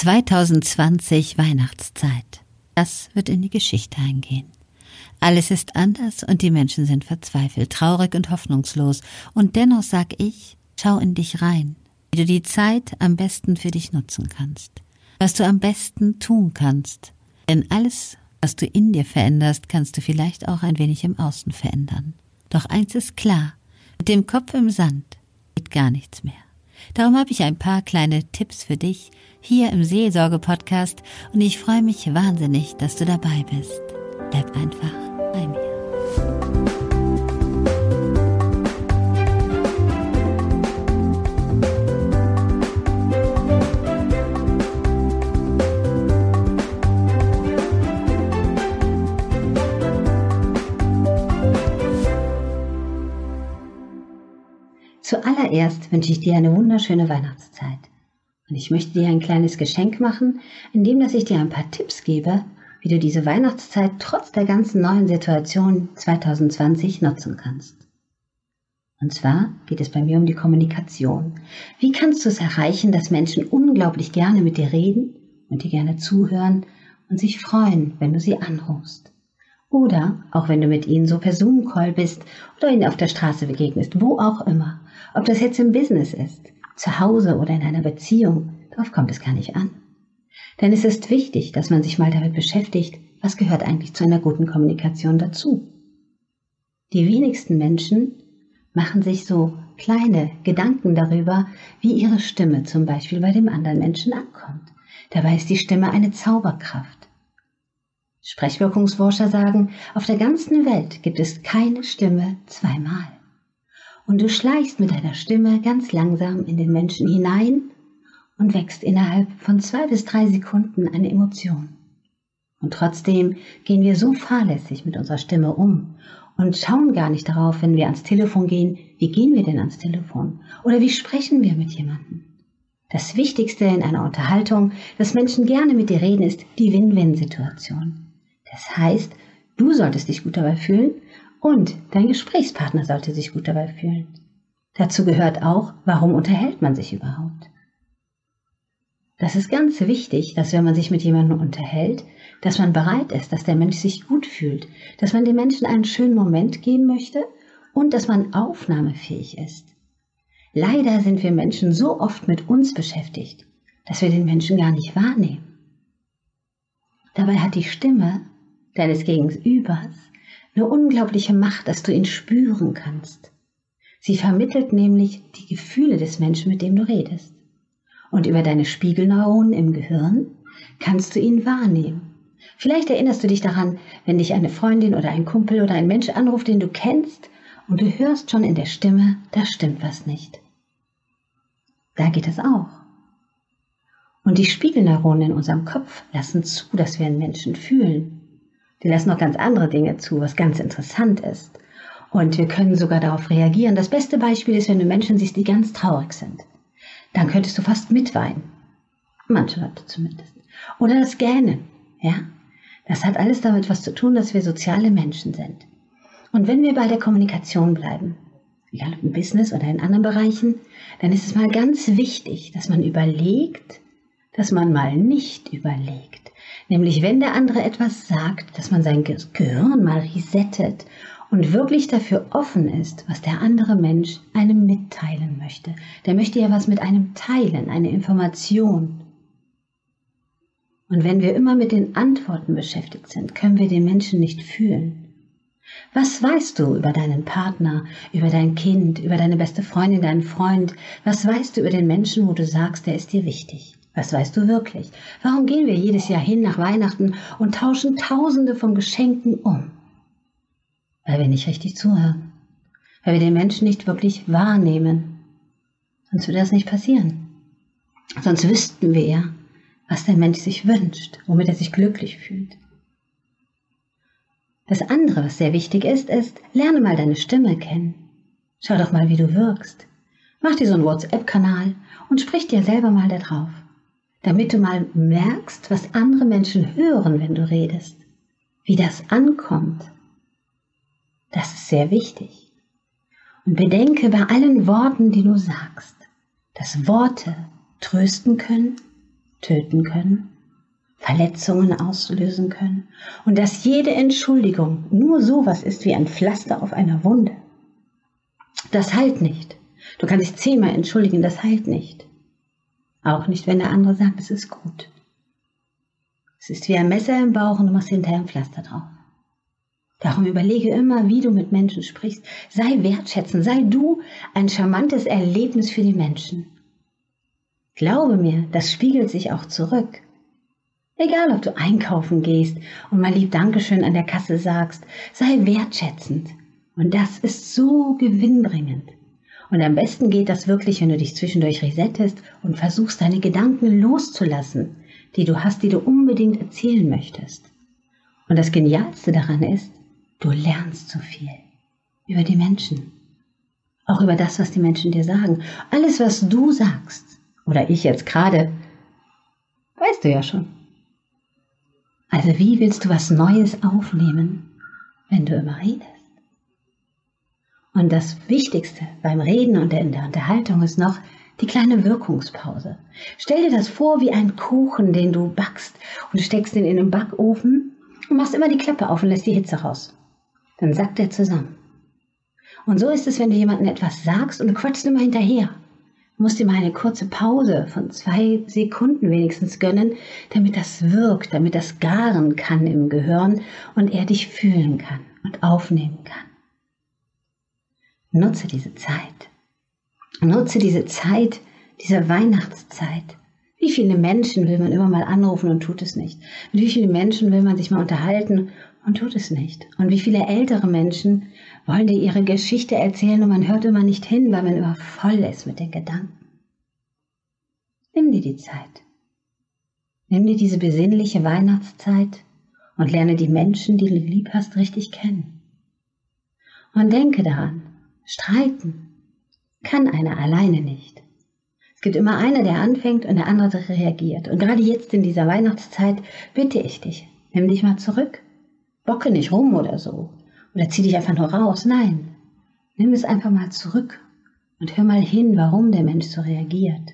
2020 Weihnachtszeit. Das wird in die Geschichte eingehen. Alles ist anders und die Menschen sind verzweifelt, traurig und hoffnungslos. Und dennoch sag ich, schau in dich rein, wie du die Zeit am besten für dich nutzen kannst, was du am besten tun kannst. Denn alles, was du in dir veränderst, kannst du vielleicht auch ein wenig im Außen verändern. Doch eins ist klar, mit dem Kopf im Sand geht gar nichts mehr. Darum habe ich ein paar kleine Tipps für dich hier im Seelsorge-Podcast und ich freue mich wahnsinnig, dass du dabei bist. Bleib einfach bei mir. Zuallererst wünsche ich dir eine wunderschöne Weihnachtszeit. Und ich möchte dir ein kleines Geschenk machen, indem dass ich dir ein paar Tipps gebe, wie du diese Weihnachtszeit trotz der ganzen neuen Situation 2020 nutzen kannst. Und zwar geht es bei mir um die Kommunikation. Wie kannst du es erreichen, dass Menschen unglaublich gerne mit dir reden und dir gerne zuhören und sich freuen, wenn du sie anrufst? Oder auch wenn du mit ihnen so per Zoom-Call bist oder ihnen auf der Straße begegnest, wo auch immer. Ob das jetzt im Business ist, zu Hause oder in einer Beziehung, darauf kommt es gar nicht an. Denn es ist wichtig, dass man sich mal damit beschäftigt, was gehört eigentlich zu einer guten Kommunikation dazu. Die wenigsten Menschen machen sich so kleine Gedanken darüber, wie ihre Stimme zum Beispiel bei dem anderen Menschen ankommt. Dabei ist die Stimme eine Zauberkraft. Sprechwirkungsforscher sagen, auf der ganzen Welt gibt es keine Stimme zweimal. Und du schleichst mit deiner Stimme ganz langsam in den Menschen hinein und wächst innerhalb von zwei bis drei Sekunden eine Emotion. Und trotzdem gehen wir so fahrlässig mit unserer Stimme um und schauen gar nicht darauf, wenn wir ans Telefon gehen, wie gehen wir denn ans Telefon oder wie sprechen wir mit jemandem. Das Wichtigste in einer Unterhaltung, dass Menschen gerne mit dir reden, ist die Win-Win-Situation. Das heißt, du solltest dich gut dabei fühlen und dein Gesprächspartner sollte sich gut dabei fühlen. Dazu gehört auch, warum unterhält man sich überhaupt? Das ist ganz wichtig, dass wenn man sich mit jemandem unterhält, dass man bereit ist, dass der Mensch sich gut fühlt, dass man dem Menschen einen schönen Moment geben möchte und dass man aufnahmefähig ist. Leider sind wir Menschen so oft mit uns beschäftigt, dass wir den Menschen gar nicht wahrnehmen. Dabei hat die Stimme deines Gegenübers eine unglaubliche Macht, dass du ihn spüren kannst. Sie vermittelt nämlich die Gefühle des Menschen, mit dem du redest. Und über deine Spiegelneuronen im Gehirn kannst du ihn wahrnehmen. Vielleicht erinnerst du dich daran, wenn dich eine Freundin oder ein Kumpel oder ein Mensch anruft, den du kennst, und du hörst schon in der Stimme, da stimmt was nicht. Da geht es auch. Und die Spiegelneuronen in unserem Kopf lassen zu, dass wir einen Menschen fühlen. Die lassen noch ganz andere Dinge zu, was ganz interessant ist. Und wir können sogar darauf reagieren. Das beste Beispiel ist, wenn du Menschen siehst, die ganz traurig sind. Dann könntest du fast mitweinen. Manche Leute zumindest. Oder das Gähnen. Ja? Das hat alles damit was zu tun, dass wir soziale Menschen sind. Und wenn wir bei der Kommunikation bleiben, egal ob im Business oder in anderen Bereichen, dann ist es mal ganz wichtig, dass man überlegt, dass man mal nicht überlegt. Nämlich wenn der andere etwas sagt, dass man sein Gehirn mal resettet und wirklich dafür offen ist, was der andere Mensch einem mitteilen möchte. Der möchte ja was mit einem teilen, eine Information. Und wenn wir immer mit den Antworten beschäftigt sind, können wir den Menschen nicht fühlen. Was weißt du über deinen Partner, über dein Kind, über deine beste Freundin, deinen Freund? Was weißt du über den Menschen, wo du sagst, der ist dir wichtig? Was weißt du wirklich? Warum gehen wir jedes Jahr hin nach Weihnachten und tauschen Tausende von Geschenken um? Weil wir nicht richtig zuhören. Weil wir den Menschen nicht wirklich wahrnehmen. Sonst würde das nicht passieren. Sonst wüssten wir ja, was der Mensch sich wünscht, womit er sich glücklich fühlt. Das andere, was sehr wichtig ist, ist, lerne mal deine Stimme kennen. Schau doch mal, wie du wirkst. Mach dir so einen WhatsApp-Kanal und sprich dir selber mal da drauf damit du mal merkst, was andere Menschen hören, wenn du redest, wie das ankommt. Das ist sehr wichtig. Und bedenke bei allen Worten, die du sagst, dass Worte trösten können töten können, Verletzungen auslösen können und dass jede Entschuldigung nur sowas ist wie ein Pflaster auf einer Wunde. Das heilt nicht. Du kannst dich zehnmal entschuldigen, das heilt nicht. Auch nicht, wenn der andere sagt, es ist gut. Es ist wie ein Messer im Bauch und du machst hinterher ein Pflaster drauf. Darum überlege immer, wie du mit Menschen sprichst. Sei wertschätzend, sei du ein charmantes Erlebnis für die Menschen. Glaube mir, das spiegelt sich auch zurück. Egal, ob du einkaufen gehst und mal lieb Dankeschön an der Kasse sagst, sei wertschätzend. Und das ist so gewinnbringend. Und am besten geht das wirklich, wenn du dich zwischendurch resettest und versuchst, deine Gedanken loszulassen, die du hast, die du unbedingt erzählen möchtest. Und das Genialste daran ist, du lernst so viel über die Menschen. Auch über das, was die Menschen dir sagen. Alles, was du sagst, oder ich jetzt gerade, weißt du ja schon. Also wie willst du was Neues aufnehmen, wenn du immer redest? Und das Wichtigste beim Reden und in der Unterhaltung ist noch die kleine Wirkungspause. Stell dir das vor wie ein Kuchen, den du backst und steckst ihn in den Backofen und machst immer die Klappe auf und lässt die Hitze raus. Dann sackt er zusammen. Und so ist es, wenn du jemandem etwas sagst und du quatschst immer hinterher. Du musst mal eine kurze Pause von zwei Sekunden wenigstens gönnen, damit das wirkt, damit das garen kann im Gehirn und er dich fühlen kann und aufnehmen kann. Nutze diese Zeit. Nutze diese Zeit, diese Weihnachtszeit. Wie viele Menschen will man immer mal anrufen und tut es nicht? Mit wie vielen Menschen will man sich mal unterhalten und tut es nicht? Und wie viele ältere Menschen wollen dir ihre Geschichte erzählen und man hört immer nicht hin, weil man immer voll ist mit den Gedanken? Nimm dir die Zeit. Nimm dir diese besinnliche Weihnachtszeit und lerne die Menschen, die du lieb hast, richtig kennen. Und denke daran, Streiten kann einer alleine nicht. Es gibt immer einer, der anfängt und der andere reagiert. Und gerade jetzt in dieser Weihnachtszeit bitte ich dich, nimm dich mal zurück. Bocke nicht rum oder so. Oder zieh dich einfach nur raus. Nein. Nimm es einfach mal zurück und hör mal hin, warum der Mensch so reagiert.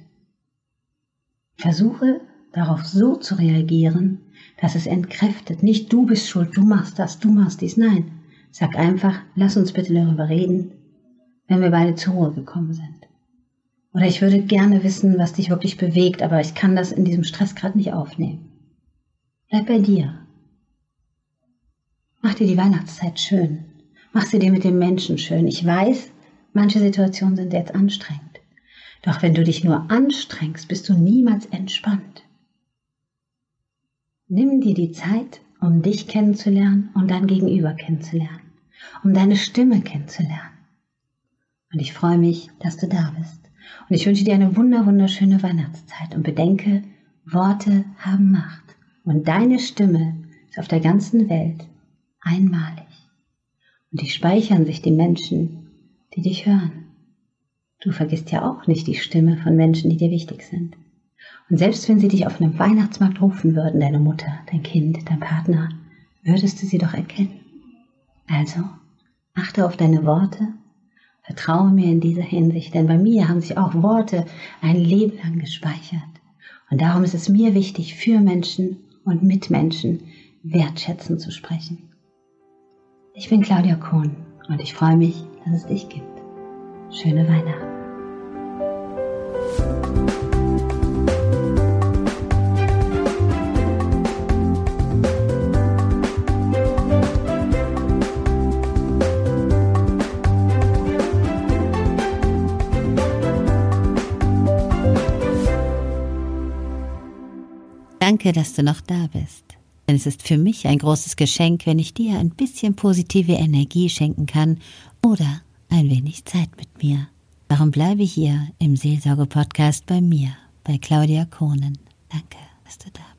Versuche darauf so zu reagieren, dass es entkräftet. Nicht du bist schuld, du machst das, du machst dies. Nein. Sag einfach, lass uns bitte darüber reden wenn wir beide zur Ruhe gekommen sind. Oder ich würde gerne wissen, was dich wirklich bewegt, aber ich kann das in diesem Stress gerade nicht aufnehmen. Bleib bei dir. Mach dir die Weihnachtszeit schön. Mach sie dir mit den Menschen schön. Ich weiß, manche Situationen sind jetzt anstrengend. Doch wenn du dich nur anstrengst, bist du niemals entspannt. Nimm dir die Zeit, um dich kennenzulernen und dein Gegenüber kennenzulernen, um deine Stimme kennenzulernen. Und ich freue mich, dass du da bist. Und ich wünsche dir eine wunder, wunderschöne Weihnachtszeit. Und bedenke, Worte haben Macht. Und deine Stimme ist auf der ganzen Welt einmalig. Und die speichern sich die Menschen, die dich hören. Du vergisst ja auch nicht die Stimme von Menschen, die dir wichtig sind. Und selbst wenn sie dich auf einem Weihnachtsmarkt rufen würden, deine Mutter, dein Kind, dein Partner, würdest du sie doch erkennen. Also, achte auf deine Worte Vertraue mir in dieser Hinsicht, denn bei mir haben sich auch Worte ein Leben lang gespeichert. Und darum ist es mir wichtig, für Menschen und mit Menschen wertschätzend zu sprechen. Ich bin Claudia Kohn und ich freue mich, dass es dich gibt. Schöne Weihnachten. Danke, dass du noch da bist. Denn es ist für mich ein großes Geschenk, wenn ich dir ein bisschen positive Energie schenken kann oder ein wenig Zeit mit mir. Darum bleibe hier im Seelsorge-Podcast bei mir, bei Claudia Kohnen. Danke, dass du da bist.